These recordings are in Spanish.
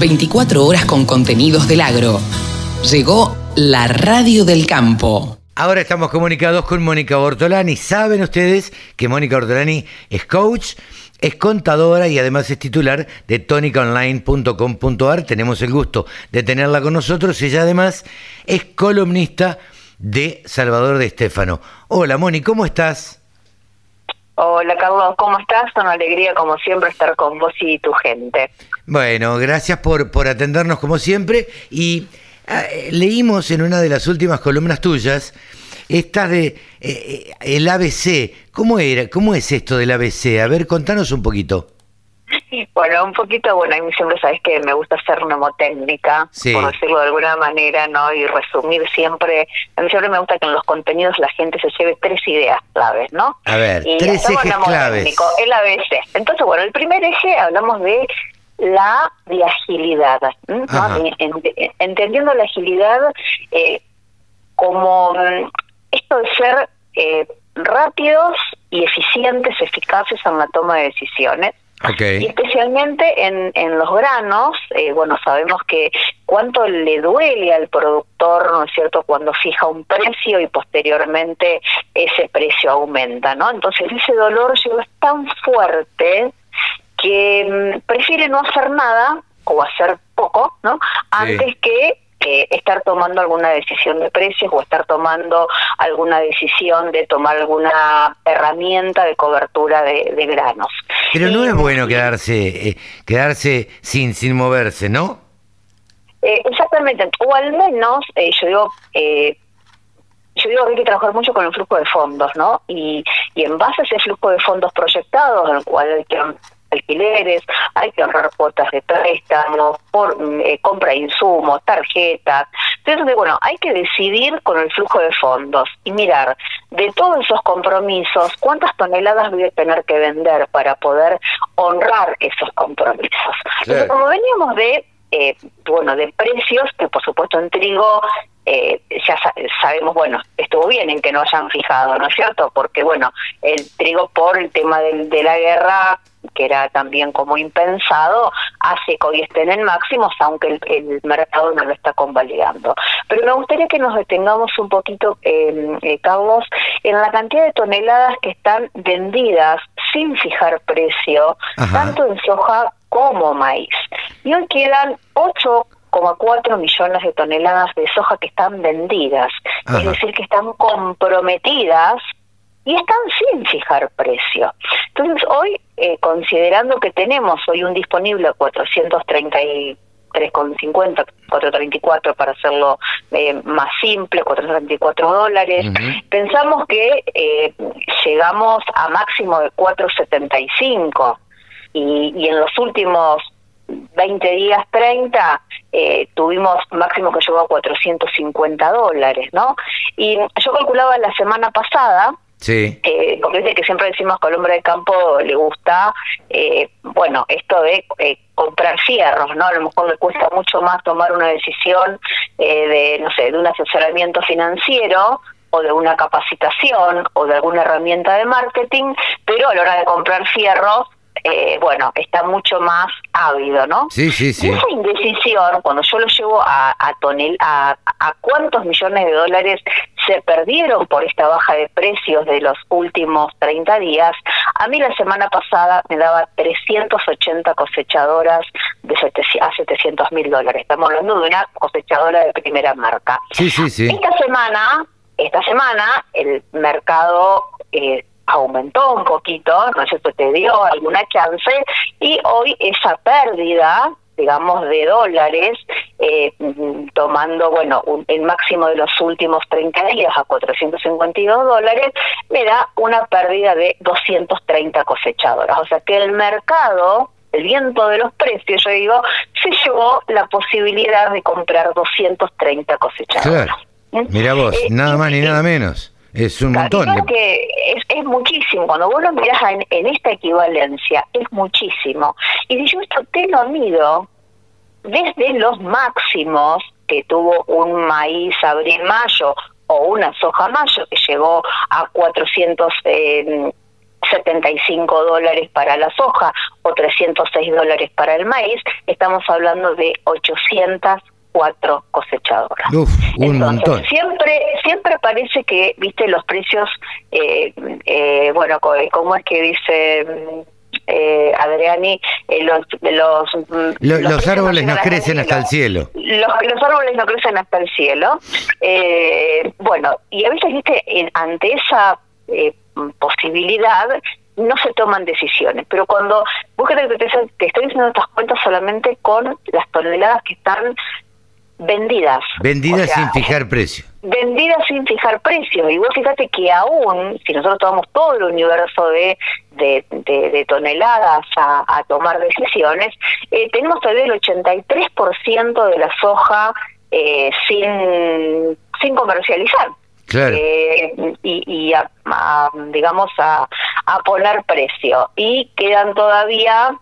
24 horas con contenidos del agro. Llegó la radio del campo. Ahora estamos comunicados con Mónica Ortolani. Saben ustedes que Mónica Ortolani es coach, es contadora y además es titular de tonicaonline.com.ar. Tenemos el gusto de tenerla con nosotros. Ella además es columnista de Salvador de Estéfano. Hola Moni, ¿cómo estás? Hola Carlos, ¿cómo estás? Una alegría como siempre estar con vos y tu gente. Bueno, gracias por, por atendernos como siempre y ah, leímos en una de las últimas columnas tuyas esta de eh, eh, el ABC. ¿Cómo era? ¿Cómo es esto del ABC? A ver, contanos un poquito. Bueno, un poquito, bueno, a mí siempre sabes que me gusta hacer mnemotécnica, por decirlo de alguna manera, ¿no? Y resumir siempre, a mí siempre me gusta que en los contenidos la gente se lleve tres ideas claves, ¿no? A ver, tres ejes claves. El ABC. Entonces, bueno, el primer eje hablamos de la de agilidad, ¿no? entendiendo la agilidad eh, como mm, esto de ser eh, rápidos y eficientes, eficaces en la toma de decisiones, y especialmente en, en los granos, eh, bueno, sabemos que cuánto le duele al productor, ¿no es cierto?, cuando fija un precio y posteriormente ese precio aumenta, ¿no? Entonces ese dolor es tan fuerte que mm, prefiere no hacer nada o hacer poco, ¿no? Antes que estar tomando alguna decisión de precios o estar tomando alguna decisión de tomar alguna herramienta de cobertura de, granos. Pero no es bueno quedarse eh, quedarse sin sin moverse, ¿no? Eh, exactamente, o al menos, eh, yo digo, yo digo que hay que trabajar mucho con el flujo de fondos, ¿no? Y, y en base a ese flujo de fondos proyectados, en el cual hay que alquileres, hay que ahorrar cuotas de préstamos, por eh, compra de insumos, tarjetas. Entonces, bueno, hay que decidir con el flujo de fondos y mirar de todos esos compromisos cuántas toneladas voy a tener que vender para poder honrar esos compromisos. Entonces, como veníamos de eh, bueno, de precios, que por supuesto en trigo eh, ya sabemos, bueno, estuvo bien en que no hayan fijado, ¿no es cierto? Porque, bueno, el trigo por el tema de la guerra que era también como impensado, hace que hoy estén en máximos, aunque el, mercado no lo está convalidando. Pero me gustaría que nos detengamos un poquito, eh, Carlos, en la cantidad de toneladas que están vendidas sin fijar precio, tanto en soja como maíz. Y hoy quedan 8,4 millones de toneladas de soja que están vendidas, es decir, que están comprometidas y están sin fijar precio. Entonces, hoy, eh, considerando que tenemos hoy un disponible a 433,50, 434 para hacerlo eh, más simple, 434 dólares, pensamos que eh, llegamos a máximo de 475 y, y en los últimos 20 días, 30, eh, tuvimos máximo que llegó a 450 dólares, ¿no? Y yo calculaba la semana pasada Sí. Eh, porque que siempre decimos que al hombre de campo le gusta, eh, bueno, esto de eh, comprar fierros, ¿no? A lo mejor le cuesta mucho más tomar una decisión eh, de, no sé, de un asesoramiento financiero o de una capacitación o de alguna herramienta de marketing, pero a la hora de comprar fierros eh, bueno, está mucho más ávido, ¿no? Sí, sí, sí. esa indecisión, cuando yo lo llevo a, a, tonel, a, a cuántos millones de dólares se perdieron por esta baja de precios de los últimos 30 días, a mí la semana pasada me daba 380 cosechadoras de a 700 mil dólares. Estamos hablando de una cosechadora de primera marca. Sí, sí, sí. Esta semana, esta semana el mercado eh, aumentó un poquito, no sé si te dio alguna chance, y hoy esa pérdida digamos, de dólares, eh, tomando, bueno, el máximo de los últimos 30 días a 452 dólares, me da una pérdida de 230 cosechadoras. O sea que el mercado, el viento de los precios, yo digo, se llevó la posibilidad de comprar 230 cosechadoras. ¿Mm? Mira vos, eh, nada más ni nada menos. Es un montón. que es, es, muchísimo. Cuando vos lo mirás en, esta equivalencia, es muchísimo. Y si yo esto te lo mido desde los máximos que tuvo un maíz abril-mayo o una soja mayo que llegó a 400... Eh, 75 dólares para la soja o 306 dólares para el maíz, estamos hablando de 804 cosechadoras. Uf, un montón. Siempre, siempre parece que, viste, los precios, eh, eh, bueno, ¿cómo es que dice eh, Adriani, eh, los, los, mm, los, árboles no crecen hasta el cielo. Los, árboles no crecen hasta el cielo. Eh, bueno, y a veces, viste, ante esa eh, posibilidad no se toman decisiones, pero cuando vos que te, te estoy diciendo estas cuentas solamente con las toneladas que están vendidas. Vendidas sin fijar precio. Vendidas sin fijar precio. Y vos fíjate que aún, si nosotros tomamos todo el universo de, de, toneladas a, tomar decisiones, eh, tenemos todavía el 83% de la soja eh, sin, sin comercializar. Claro. Eh, y, y digamos a, a poner precio. Y quedan todavía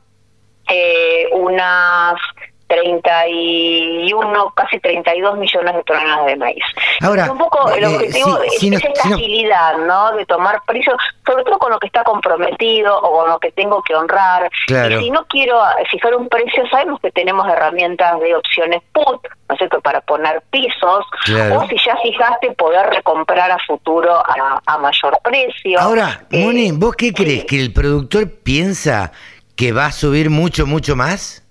eh, unas 31, casi 32 millones de toneladas de maíz. Ahora, un poco el eh, objetivo es, esta agilidad, no... De tomar precio, sobre todo con lo que está comprometido o con lo que tengo que honrar. Y si no quiero fijar un precio, sabemos que tenemos herramientas de opciones put, ¿no es cierto?, para poner pisos, o si ya fijaste, poder recomprar a futuro a, mayor precio. Ahora, eh, Moni, ¿vos qué crees? ¿Que el productor piensa que va a subir mucho, mucho más?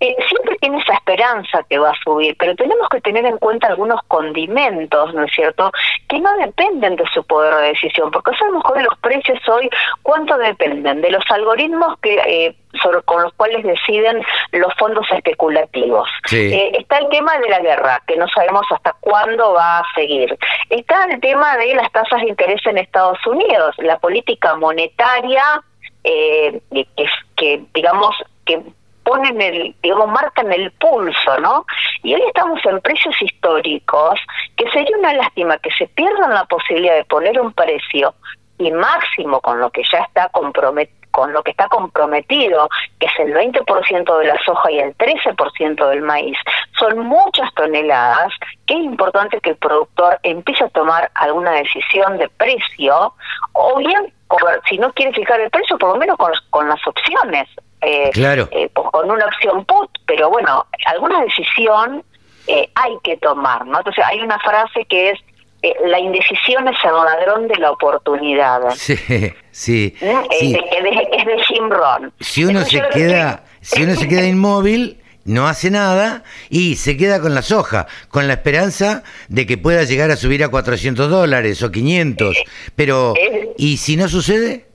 Eh, siempre tiene esa esperanza que va a subir, pero tenemos que tener en cuenta algunos condimentos, ¿no es cierto?, que no dependen de su poder de decisión, porque sabemos que los precios hoy, ¿cuánto dependen? De los algoritmos que eh, sobre, con los cuales deciden los fondos especulativos. Eh, está el tema de la guerra, que no sabemos hasta cuándo va a seguir. Está el tema de las tasas de interés en Estados Unidos, la política monetaria, eh, que, que digamos que ponen el, digamos, marcan el pulso, ¿no? Y hoy estamos en precios históricos, que sería una lástima que se pierdan la posibilidad de poner un precio y máximo con lo que ya está comprometido con lo que está comprometido, que es el 20% de la soja y el 13% del maíz, son muchas toneladas, que es importante que el productor empiece a tomar alguna decisión de precio, o bien, si no quiere fijar el precio, por lo menos con, con las opciones. Eh, claro. Eh, con una opción put, pero bueno, alguna decisión eh, hay que tomar, ¿no? Entonces hay una frase que es la indecisión es el ladrón de la oportunidad. Sí, sí. Es, de, Jim Rohn. Si uno se queda, si uno se queda inmóvil, no hace nada y se queda con la soja, con la esperanza de que pueda llegar a subir a 400 dólares o 500. Pero, ¿y si no sucede?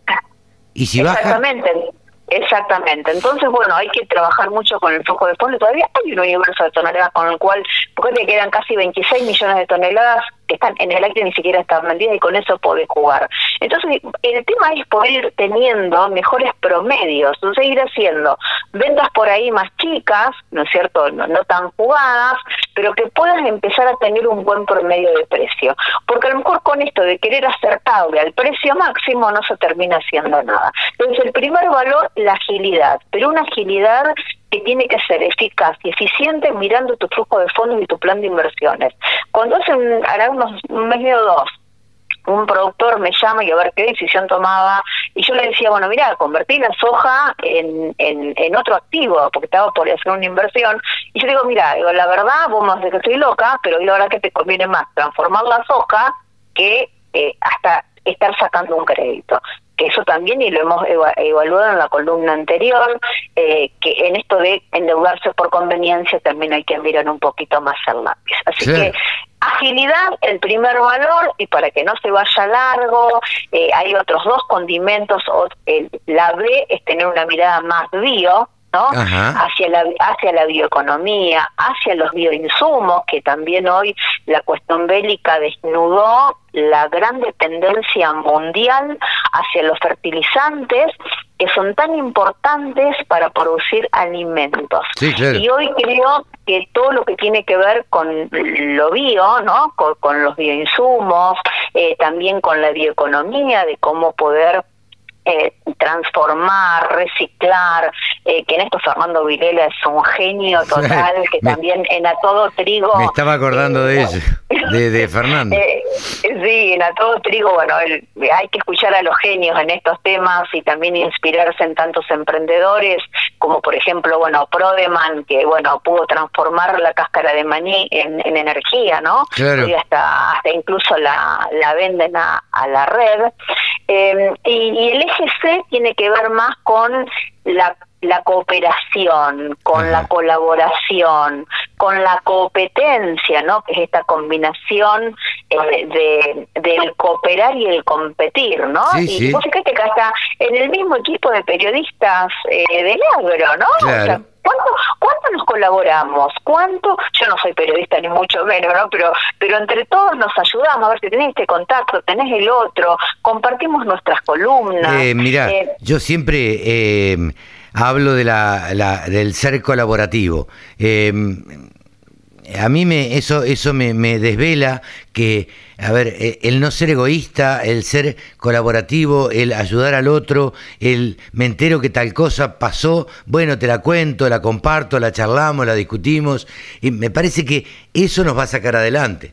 ¿Y si baja? Exactamente. Exactamente. Entonces, bueno, hay que trabajar mucho con el flujo de fondo. Todavía hay un universo de toneladas con el cual, porque te quedan casi 26 millones de toneladas están en el aire ni siquiera están vendidas y con eso podés jugar. Entonces, el tema es poder ir teniendo mejores promedios, entonces ir haciendo ventas por ahí más chicas, ¿no es cierto? No, no tan jugadas, pero que puedas empezar a tener un buen promedio de precio. Porque a lo mejor con esto de querer acertable al precio máximo no se termina haciendo nada. Entonces, el primer valor, la agilidad, pero una agilidad que tiene que ser eficaz y eficiente mirando tu flujo de fondos y tu plan de inversiones. Cuando hace un, hará unos un mes o dos un productor me llama y a ver qué decisión tomaba y yo le decía, bueno, mira, convertí la soja en, en, otro activo porque estaba por hacer una inversión y yo digo, mira, la verdad, vos más de que estoy loca, pero la verdad que te conviene más transformar la soja que eh, hasta estar sacando un crédito eso también, y lo hemos evaluado en la columna anterior, eh, que en esto de endeudarse por conveniencia también hay que mirar un poquito más al lápiz. Así que agilidad, el primer valor, y para que no se vaya largo, eh, hay otros dos condimentos, el, la B es tener una mirada más bio, ¿no? Hacia la, hacia la bioeconomía, hacia los bioinsumos, que también hoy la cuestión bélica desnudó la gran dependencia mundial hacia los fertilizantes que son tan importantes para producir alimentos. Y hoy creo que todo lo que tiene que ver con lo bio, ¿no? Con, los bioinsumos, eh, también con la bioeconomía, de cómo poder eh, transformar, reciclar, eh, que en esto Fernando Vilela es un genio total, que también en A Todo Trigo... Me estaba acordando de eh, eso, de, Fernando. sí, Sí, en A Todo Trigo, bueno, hay que escuchar a los genios en estos temas y también inspirarse en tantos emprendedores, como por ejemplo, bueno, Prodeman, que, bueno, pudo transformar la cáscara de maní en, energía, ¿no? Claro. Y hasta, hasta incluso la, la venden a, la red. Eh, y, y el eje C tiene que ver más con la la cooperación, con la colaboración, con la competencia, ¿no? Que es esta combinación eh, de, del cooperar y el competir, ¿no? y vos fíjate que hasta en el mismo equipo de periodistas eh, del agro, ¿no? ¿Cuánto, ¿Cuánto nos colaboramos? ¿Cuánto? Yo no soy periodista ni mucho menos, ¿no? Pero, pero entre todos nos ayudamos. A ver si tenés este contacto, tenés el otro, compartimos nuestras columnas. Eh, mira, eh, yo siempre eh, hablo de la, del ser colaborativo. Eh, a mí me, eso, eso me, desvela que, a ver, eh, el no ser egoísta, el ser colaborativo, el ayudar al otro, el me entero que tal cosa pasó, bueno, te la cuento, la comparto, la charlamos, la discutimos, y me parece que eso nos va a sacar adelante.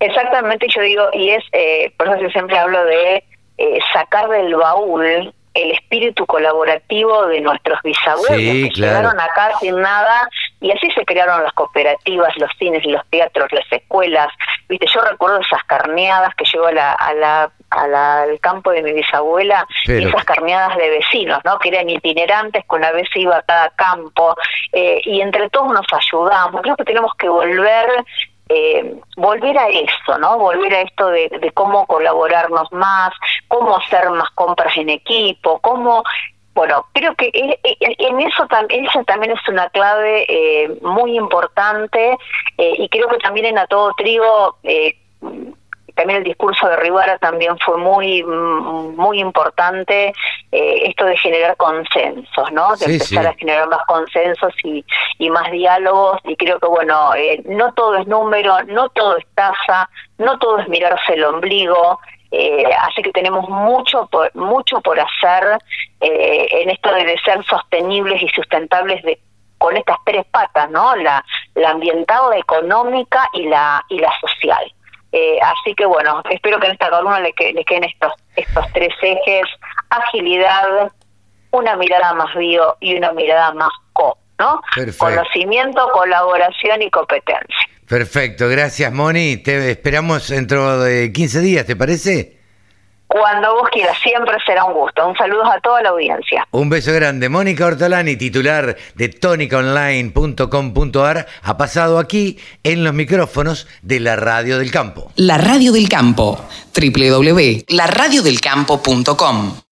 Exactamente, yo digo, y es, eh, por eso yo siempre hablo de sacar del baúl el espíritu colaborativo de nuestros bisabuelos que llegaron acá sin nada y así se crearon las cooperativas, los cines, los teatros, las escuelas. Viste, yo recuerdo esas carneadas que llevo a la, a la, al campo de mi bisabuela y esas carneadas de vecinos, ¿no? Que eran itinerantes, con la vez iba a cada campo eh, y entre todos nos ayudamos. Creo que tenemos que volver eh, volver a eso, ¿no? Volver a esto de, cómo colaborarnos más, cómo hacer más compras en equipo, cómo bueno, creo que en eso, eso también es una clave eh, muy importante eh, y creo que también en A Todo Trigo eh, también el discurso de Rivara también fue muy muy importante eh, esto de generar consensos, ¿no? De empezar a generar más consensos y, y más diálogos y creo que bueno, eh, no todo es número, no todo es tasa, no todo es mirarse el ombligo, eh, así que tenemos mucho por, mucho por hacer eh, en esto de ser sostenibles y sustentables de con estas tres patas, ¿no? La, la ambiental, la económica y la y la social. Eh, así que bueno, espero que en esta columna le, le queden estos, estos tres ejes, agilidad, una mirada más bio y una mirada más co, ¿no? Conocimiento, colaboración y competencia. Perfecto, gracias Moni, te esperamos dentro de 15 días, ¿te parece? Cuando vos quieras, siempre será un gusto. Un saludo a toda la audiencia. Un beso grande. Mónica Ortolani, titular de tónicaonline.com.ar, ha pasado aquí en los micrófonos de la Radio del Campo. La Radio del Campo, www.laradiodelcampo.com.